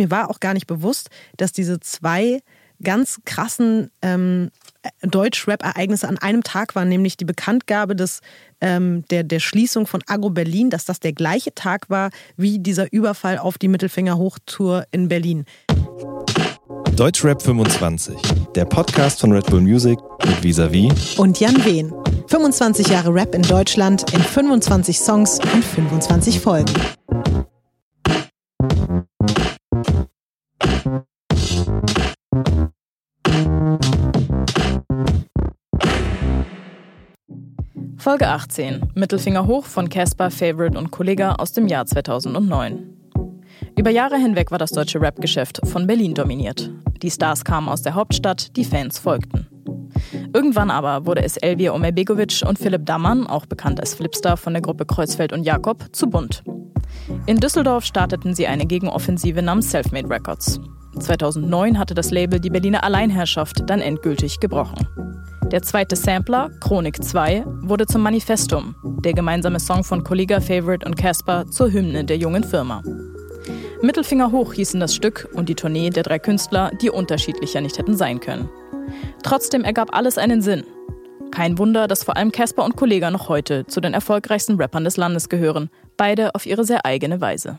mir war auch gar nicht bewusst, dass diese zwei ganz krassen ähm, Deutsch-Rap-Ereignisse an einem Tag waren, nämlich die Bekanntgabe des, ähm, der, der Schließung von Agro Berlin, dass das der gleiche Tag war wie dieser Überfall auf die Mittelfinger-Hochtour in Berlin. Deutschrap 25, der Podcast von Red Bull Music mit Visavi und Jan Wehn. 25 Jahre Rap in Deutschland in 25 Songs und 25 Folgen. Folge 18. Mittelfinger hoch von Casper, Favorite und Kollega aus dem Jahr 2009. Über Jahre hinweg war das deutsche Rap-Geschäft von Berlin dominiert. Die Stars kamen aus der Hauptstadt, die Fans folgten. Irgendwann aber wurde es Elvir Omerbegovic und Philipp Dammann, auch bekannt als Flipstar von der Gruppe Kreuzfeld und Jakob, zu bunt. In Düsseldorf starteten sie eine Gegenoffensive namens Selfmade Records. 2009 hatte das Label die Berliner Alleinherrschaft dann endgültig gebrochen. Der zweite Sampler, Chronik 2, wurde zum Manifestum, der gemeinsame Song von Kollega Favorite und Casper zur Hymne der jungen Firma. Mittelfinger hoch hießen das Stück und die Tournee der drei Künstler, die unterschiedlicher nicht hätten sein können. Trotzdem ergab alles einen Sinn. Kein Wunder, dass vor allem Casper und Kollega noch heute zu den erfolgreichsten Rappern des Landes gehören, beide auf ihre sehr eigene Weise.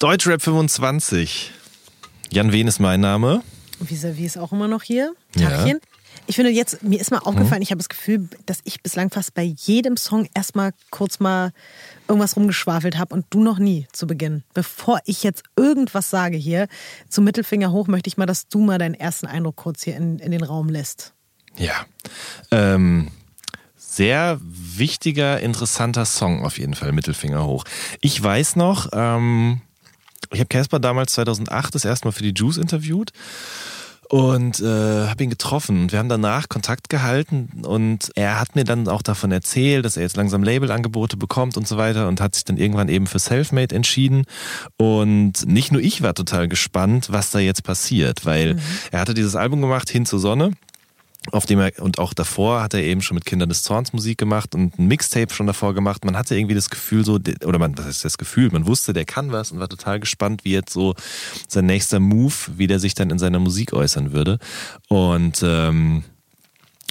Deutschrap 25. Jan Wehn ist mein Name. Vis-à-vis ist auch immer noch hier. Tachchen. Ja. Ich finde jetzt, mir ist mal aufgefallen, mhm. ich habe das Gefühl, dass ich bislang fast bei jedem Song erstmal kurz mal irgendwas rumgeschwafelt habe und du noch nie zu Beginn. Bevor ich jetzt irgendwas sage hier, zum Mittelfinger hoch, möchte ich mal, dass du mal deinen ersten Eindruck kurz hier in, in den Raum lässt. Ja. Ähm, sehr wichtiger, interessanter Song auf jeden Fall, Mittelfinger hoch. Ich weiß noch, ähm, ich habe Casper damals 2008 das erste Mal für die Juice interviewt und äh, habe ihn getroffen. Und wir haben danach Kontakt gehalten. Und er hat mir dann auch davon erzählt, dass er jetzt langsam Labelangebote bekommt und so weiter und hat sich dann irgendwann eben für Selfmade entschieden. Und nicht nur ich war total gespannt, was da jetzt passiert, weil mhm. er hatte dieses Album gemacht, Hin zur Sonne auf dem er, und auch davor hat er eben schon mit Kindern des Zorns Musik gemacht und ein Mixtape schon davor gemacht. Man hatte irgendwie das Gefühl so, oder man, was ist das Gefühl? Man wusste, der kann was und war total gespannt, wie jetzt so sein nächster Move, wie der sich dann in seiner Musik äußern würde. Und, ähm,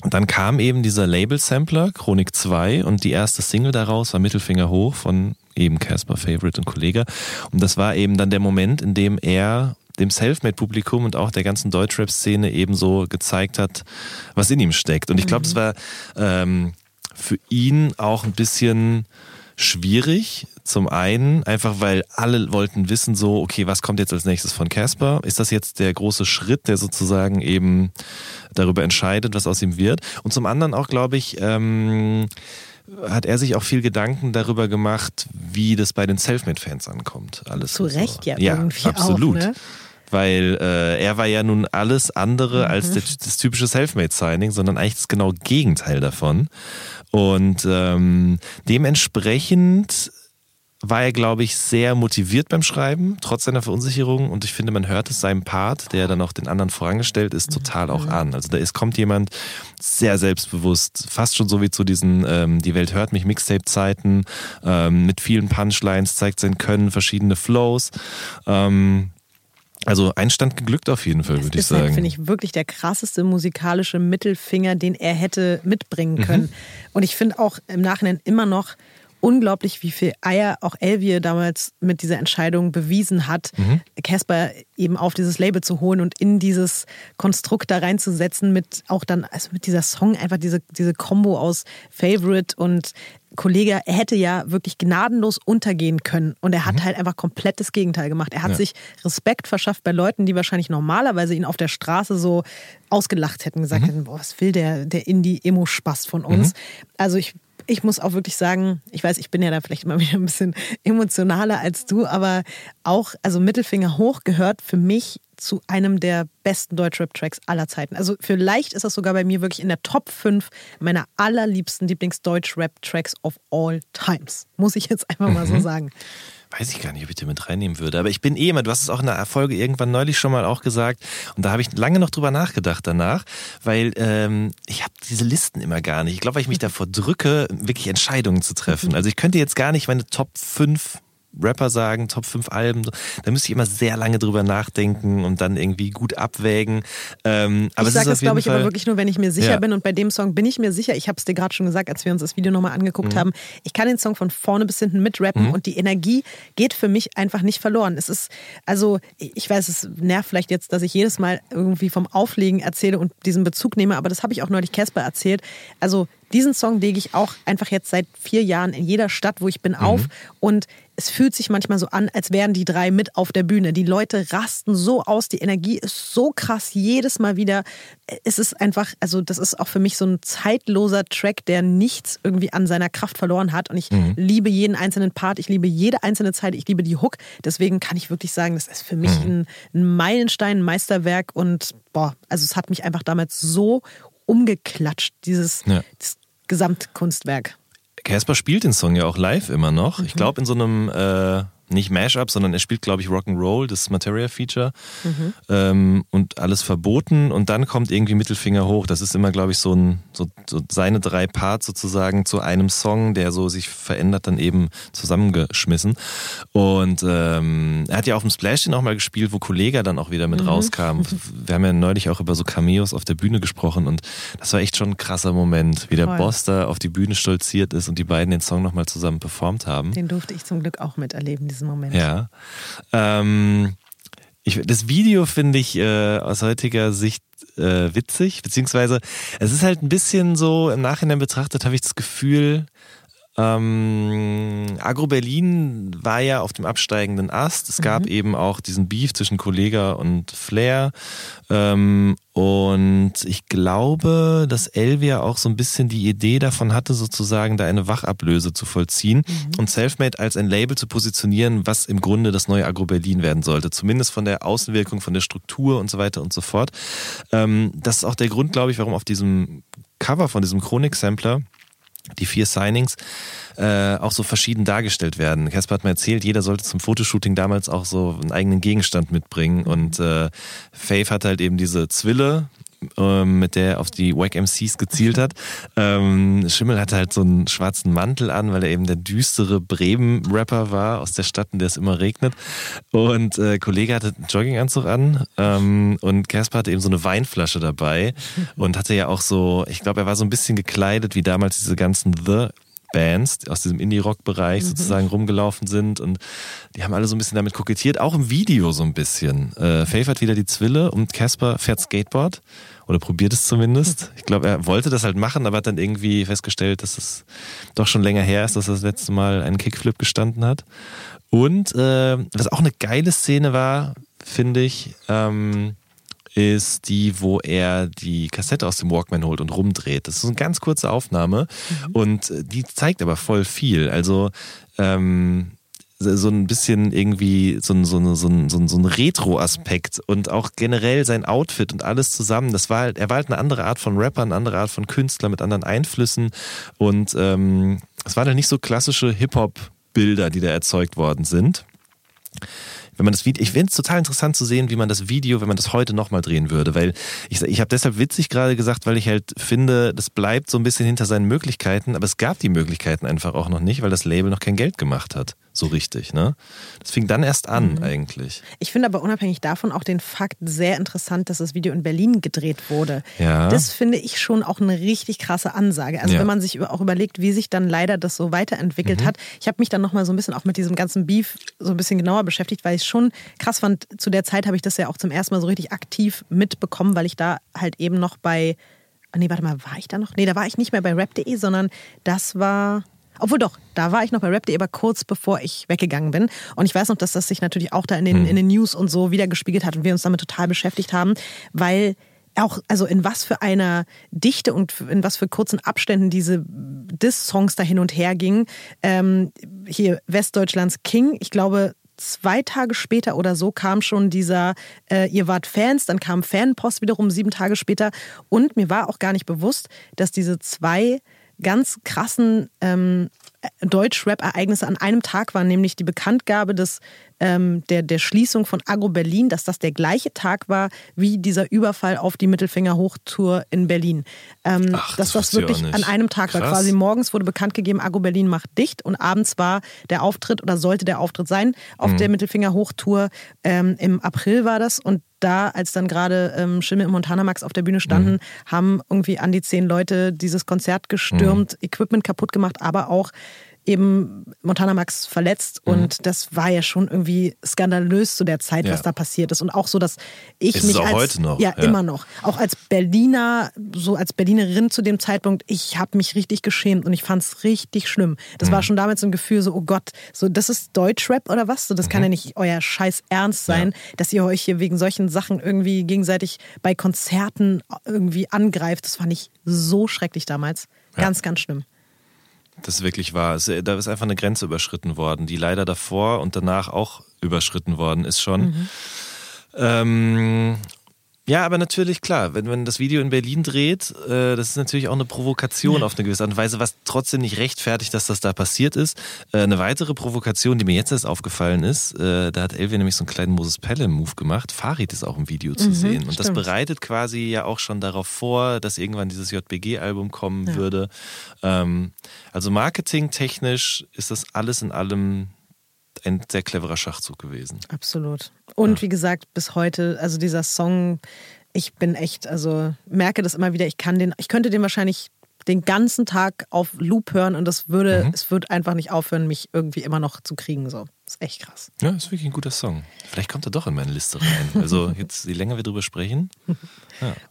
dann kam eben dieser Label-Sampler, Chronik 2, und die erste Single daraus war Mittelfinger hoch von eben Casper Favorite und Kollege. Und das war eben dann der Moment, in dem er dem Selfmade-Publikum und auch der ganzen Deutschrap-Szene ebenso gezeigt hat, was in ihm steckt. Und ich glaube, mhm. das war ähm, für ihn auch ein bisschen schwierig. Zum einen einfach, weil alle wollten wissen so, okay, was kommt jetzt als nächstes von Casper? Ist das jetzt der große Schritt, der sozusagen eben darüber entscheidet, was aus ihm wird? Und zum anderen auch, glaube ich, ähm, hat er sich auch viel Gedanken darüber gemacht, wie das bei den Selfmade-Fans ankommt. Alles Zu Recht so. ja, ja irgendwie absolut. auch. Ne? Weil äh, er war ja nun alles andere mhm. als das, das typische Selfmade-Signing, sondern eigentlich das genau Gegenteil davon. Und ähm, dementsprechend war er, glaube ich, sehr motiviert beim Schreiben, trotz seiner Verunsicherung. Und ich finde, man hört es seinem Part, der dann auch den anderen vorangestellt ist, total auch mhm. an. Also da ist, kommt jemand sehr selbstbewusst, fast schon so wie zu diesen ähm, Die Welt hört mich Mixtape-Zeiten, ähm, mit vielen Punchlines, zeigt sein Können, verschiedene Flows. Ähm, also Einstand geglückt auf jeden Fall, würde ich sagen. Das ist finde ich, wirklich der krasseste musikalische Mittelfinger, den er hätte mitbringen mhm. können. Mhm. Und ich finde auch im Nachhinein immer noch unglaublich, wie viel Eier auch Elvier damals mit dieser Entscheidung bewiesen hat, mhm. Casper mhm. eben auf dieses Label zu holen und in dieses Konstrukt da reinzusetzen mit auch dann, also mit dieser Song, einfach diese, diese Kombo aus Favorite und Kollege, er hätte ja wirklich gnadenlos untergehen können und er hat mhm. halt einfach komplett das Gegenteil gemacht. Er hat ja. sich Respekt verschafft bei Leuten, die wahrscheinlich normalerweise ihn auf der Straße so ausgelacht hätten, gesagt mhm. hätten, boah, was will der, der Indie-Emo-Spaß von uns? Mhm. Also ich ich muss auch wirklich sagen, ich weiß, ich bin ja da vielleicht immer wieder ein bisschen emotionaler als du, aber auch, also Mittelfinger hoch gehört für mich zu einem der besten Deutschrap-Tracks aller Zeiten. Also vielleicht ist das sogar bei mir wirklich in der Top 5 meiner allerliebsten Lieblings-Deutsch-Rap-Tracks of all times. Muss ich jetzt einfach mal so mhm. sagen weiß ich gar nicht, ob ich den mit reinnehmen würde. Aber ich bin eh immer, du hast es auch in der Folge irgendwann neulich schon mal auch gesagt. Und da habe ich lange noch drüber nachgedacht danach, weil ähm, ich habe diese Listen immer gar nicht. Ich glaube, weil ich mich davor drücke, wirklich Entscheidungen zu treffen. Also ich könnte jetzt gar nicht meine Top 5 Rapper sagen, Top 5 Alben, da müsste ich immer sehr lange drüber nachdenken und dann irgendwie gut abwägen. Ähm, aber ich sage das, glaube ich, Fall, aber wirklich nur, wenn ich mir sicher ja. bin. Und bei dem Song bin ich mir sicher. Ich habe es dir gerade schon gesagt, als wir uns das Video nochmal angeguckt mhm. haben. Ich kann den Song von vorne bis hinten mitrappen mhm. und die Energie geht für mich einfach nicht verloren. Es ist, also, ich weiß, es nervt vielleicht jetzt, dass ich jedes Mal irgendwie vom Auflegen erzähle und diesen Bezug nehme, aber das habe ich auch neulich Casper erzählt. Also, diesen Song lege ich auch einfach jetzt seit vier Jahren in jeder Stadt, wo ich bin, mhm. auf. Und es fühlt sich manchmal so an, als wären die drei mit auf der Bühne. Die Leute rasten so aus, die Energie ist so krass jedes Mal wieder. Es ist einfach, also das ist auch für mich so ein zeitloser Track, der nichts irgendwie an seiner Kraft verloren hat. Und ich mhm. liebe jeden einzelnen Part, ich liebe jede einzelne Zeit, ich liebe die Hook. Deswegen kann ich wirklich sagen, das ist für mich mhm. ein, ein Meilenstein, ein Meisterwerk. Und boah, also es hat mich einfach damals so umgeklatscht, dieses, ja. dieses Gesamtkunstwerk. Casper spielt den Song ja auch live immer noch. Mhm. Ich glaube in so einem äh, nicht Mashup, sondern er spielt, glaube ich, Rock'n'Roll, das Materia-Feature mhm. ähm, und alles verboten und dann kommt irgendwie Mittelfinger hoch. Das ist immer, glaube ich, so, ein, so, so, seine drei Parts sozusagen zu einem Song, der so sich verändert, dann eben zusammengeschmissen. Und ähm, er hat ja auf dem Splash den auch mal gespielt, wo Kollega dann auch wieder mit mhm. rauskam. Wir haben ja neulich auch über so Cameos auf der Bühne gesprochen und das war echt schon ein krasser Moment, wie der Voll. Boss da auf die Bühne stolziert ist und die beiden den Song nochmal zusammen performt haben. Den durfte ich zum Glück auch miterleben, diesen Moment. Ja. Ähm, ich, das Video finde ich äh, aus heutiger Sicht äh, witzig, beziehungsweise es ist halt ein bisschen so, im Nachhinein betrachtet habe ich das Gefühl, ähm, Agro Berlin war ja auf dem absteigenden Ast. Es gab mhm. eben auch diesen Beef zwischen Kollega und Flair. Ähm, und ich glaube, dass Elvia auch so ein bisschen die Idee davon hatte, sozusagen da eine Wachablöse zu vollziehen mhm. und Selfmade als ein Label zu positionieren, was im Grunde das neue Agro Berlin werden sollte. Zumindest von der Außenwirkung, von der Struktur und so weiter und so fort. Ähm, das ist auch der Grund, glaube ich, warum auf diesem Cover von diesem Chronik-Sampler die vier Signings äh, auch so verschieden dargestellt werden. Casper hat mir erzählt, jeder sollte zum Fotoshooting damals auch so einen eigenen Gegenstand mitbringen. Und äh, Faith hat halt eben diese Zwille, ähm, mit der er auf die Wack MCs gezielt hat. Ähm, Schimmel hatte halt so einen schwarzen Mantel an, weil er eben der düstere Bremen-Rapper war aus der Stadt, in der es immer regnet. Und äh, Kollege hatte einen Jogginganzug an ähm, und Casper hatte eben so eine Weinflasche dabei und hatte ja auch so, ich glaube, er war so ein bisschen gekleidet wie damals diese ganzen The Bands aus diesem Indie-Rock-Bereich mhm. sozusagen rumgelaufen sind und die haben alle so ein bisschen damit kokettiert, auch im Video so ein bisschen. Äh, Faith hat wieder die Zwille und Casper fährt Skateboard oder probiert es zumindest. Ich glaube, er wollte das halt machen, aber hat dann irgendwie festgestellt, dass es doch schon länger her ist, dass er das letzte Mal einen Kickflip gestanden hat. Und äh, was auch eine geile Szene war, finde ich, ähm, ist die, wo er die Kassette aus dem Walkman holt und rumdreht. Das ist eine ganz kurze Aufnahme mhm. und äh, die zeigt aber voll viel. Also ähm, so ein bisschen irgendwie so ein, so ein, so ein, so ein Retro-Aspekt und auch generell sein Outfit und alles zusammen. Das war halt, er war halt eine andere Art von Rapper, eine andere Art von Künstler mit anderen Einflüssen und ähm, es waren halt nicht so klassische Hip-Hop-Bilder, die da erzeugt worden sind wenn man das Video, ich finde es total interessant zu sehen, wie man das Video, wenn man das heute nochmal drehen würde, weil ich, ich habe deshalb witzig gerade gesagt, weil ich halt finde, das bleibt so ein bisschen hinter seinen Möglichkeiten, aber es gab die Möglichkeiten einfach auch noch nicht, weil das Label noch kein Geld gemacht hat so richtig. Ne? Das fing dann erst an mhm. eigentlich. Ich finde aber unabhängig davon auch den Fakt sehr interessant, dass das Video in Berlin gedreht wurde. Ja. Das finde ich schon auch eine richtig krasse Ansage. Also ja. wenn man sich auch überlegt, wie sich dann leider das so weiterentwickelt mhm. hat. Ich habe mich dann nochmal so ein bisschen auch mit diesem ganzen Beef so ein bisschen genauer beschäftigt, weil ich schon krass fand. Zu der Zeit habe ich das ja auch zum ersten Mal so richtig aktiv mitbekommen, weil ich da halt eben noch bei Nee, warte mal, war ich da noch? Nee, da war ich nicht mehr bei rap.de, sondern das war obwohl doch, da war ich noch bei Rap.de, aber kurz bevor ich weggegangen bin. Und ich weiß noch, dass das sich natürlich auch da in den, hm. in den News und so wieder gespiegelt hat und wir uns damit total beschäftigt haben, weil auch, also in was für einer Dichte und in was für kurzen Abständen diese Diss-Songs da hin und her gingen. Ähm, hier Westdeutschlands King, ich glaube, zwei Tage später oder so kam schon dieser, äh, ihr wart Fans, dann kam Fanpost wiederum sieben Tage später. Und mir war auch gar nicht bewusst, dass diese zwei ganz krassen ähm, Deutsch-Rap-Ereignisse an einem Tag waren, nämlich die Bekanntgabe des, ähm, der, der Schließung von Agro Berlin, dass das der gleiche Tag war wie dieser Überfall auf die Mittelfinger-Hochtour in Berlin. Ähm, Ach, dass das das wirklich an einem Tag war. Krass. Quasi morgens wurde bekannt gegeben, Agro Berlin macht dicht und abends war der Auftritt oder sollte der Auftritt sein auf der Mittelfinger-Hochtour. Ähm, Im April war das und da, als dann gerade ähm, Schimmel und Montana Max auf der Bühne standen, haben irgendwie an die zehn Leute dieses Konzert gestürmt, Equipment kaputt gemacht, aber auch eben Montana Max verletzt und das war ja schon irgendwie skandalös zu der Zeit, Ja. was da passiert ist und auch so, dass ich Ist mich auch als heute noch, ja, ja. immer noch, auch als Berliner, so als Berlinerin zu dem Zeitpunkt, ich habe mich richtig geschämt und ich fand es richtig schlimm. Das Mhm. war schon damals so ein Gefühl, so oh Gott, so das ist Deutschrap oder was? So, das Mhm. kann ja nicht euer Scheiß Ernst sein, dass ihr euch hier wegen solchen Sachen irgendwie gegenseitig bei Konzerten irgendwie angreift. Das fand ich so schrecklich damals, ganz, ganz schlimm. Das wirklich war. Es- Da ist einfach eine Grenze überschritten worden, die leider davor und danach auch überschritten worden ist schon. Mhm. Ähm, ja, aber natürlich, klar, wenn man das Video in Berlin dreht, äh, das ist natürlich auch eine Provokation auf eine gewisse Art und Weise, was trotzdem nicht rechtfertigt, dass das da passiert ist. Äh, eine weitere Provokation, die mir jetzt erst aufgefallen ist, äh, da hat Elvia nämlich so einen kleinen Moses Pelham-Move gemacht. Farid ist auch im Video zu sehen. Und das stimmt. bereitet quasi ja auch schon darauf vor, dass irgendwann dieses JBG-Album kommen würde. Ähm, also marketingtechnisch ist das alles in allem ein sehr cleverer Schachzug gewesen. Absolut. Und wie gesagt, bis heute, also dieser Song, ich bin echt, also merke das immer wieder, ich kann den, ich könnte den wahrscheinlich den ganzen Tag auf Loop hören und das würde, Mhm. es wird einfach nicht aufhören, mich irgendwie immer noch zu kriegen. So. Ist echt krass. Ja, ist wirklich ein guter Song. Vielleicht kommt er doch in meine Liste rein. Also jetzt, je länger wir drüber sprechen.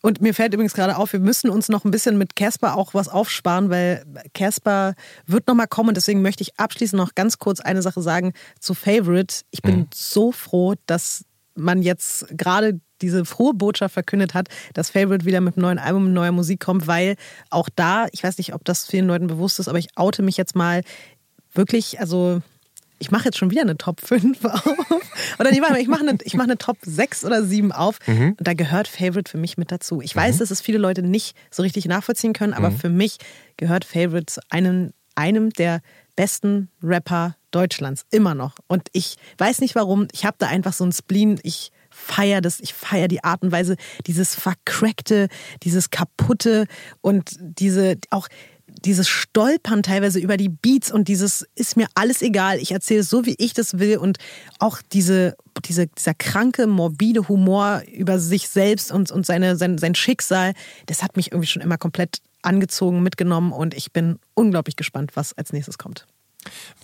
Und mir fällt übrigens gerade auf, wir müssen uns noch ein bisschen mit Casper auch was aufsparen, weil Casper wird nochmal kommen deswegen möchte ich abschließend noch ganz kurz eine Sache sagen zu Favorite. Ich bin so froh, dass man jetzt gerade diese frohe Botschaft verkündet hat, dass Favorite wieder mit einem neuen Album, neuer Musik kommt, weil auch da, ich weiß nicht, ob das vielen Leuten bewusst ist, aber ich oute mich jetzt mal wirklich, also ich mache jetzt schon wieder eine Top 5 auf. Oder nee, warte ich mache eine, ich mache eine Top 6 oder 7 auf. Und da gehört Favorite für mich mit dazu. Ich weiß, dass es viele Leute nicht so richtig nachvollziehen können, aber für mich gehört Favorite zu einem, einem der besten Rapper Deutschlands. Immer noch. Und ich weiß nicht warum. Ich habe da einfach so ein Spleen. Ich feiere das. Ich feiere die Art und Weise, dieses vercrackte, dieses kaputte und diese auch dieses Stolpern teilweise über die Beats und dieses ist mir alles egal, ich erzähle es so, wie ich das will und auch diese, diese, dieser kranke, morbide Humor über sich selbst und, und seine, sein, sein Schicksal, das hat mich irgendwie schon immer komplett angezogen, mitgenommen und ich bin unglaublich gespannt, was als nächstes kommt.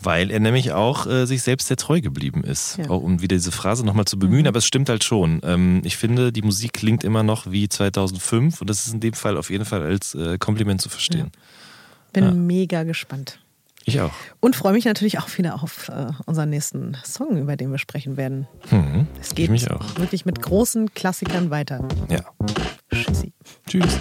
Weil er nämlich auch äh, sich selbst sehr treu geblieben ist. Ja. Auch um wieder diese Phrase nochmal zu bemühen, aber es stimmt halt schon. Ähm, ich finde, die Musik klingt immer noch wie 2005 und das ist in dem Fall auf jeden Fall als äh, Kompliment zu verstehen. Bin ja. mega gespannt. Ich auch. Und freue mich natürlich auch wieder auf äh, unseren nächsten Song, über den wir sprechen werden. Mhm, es geht wirklich mit großen Klassikern weiter. Ja. Tschüssi. Tschüss.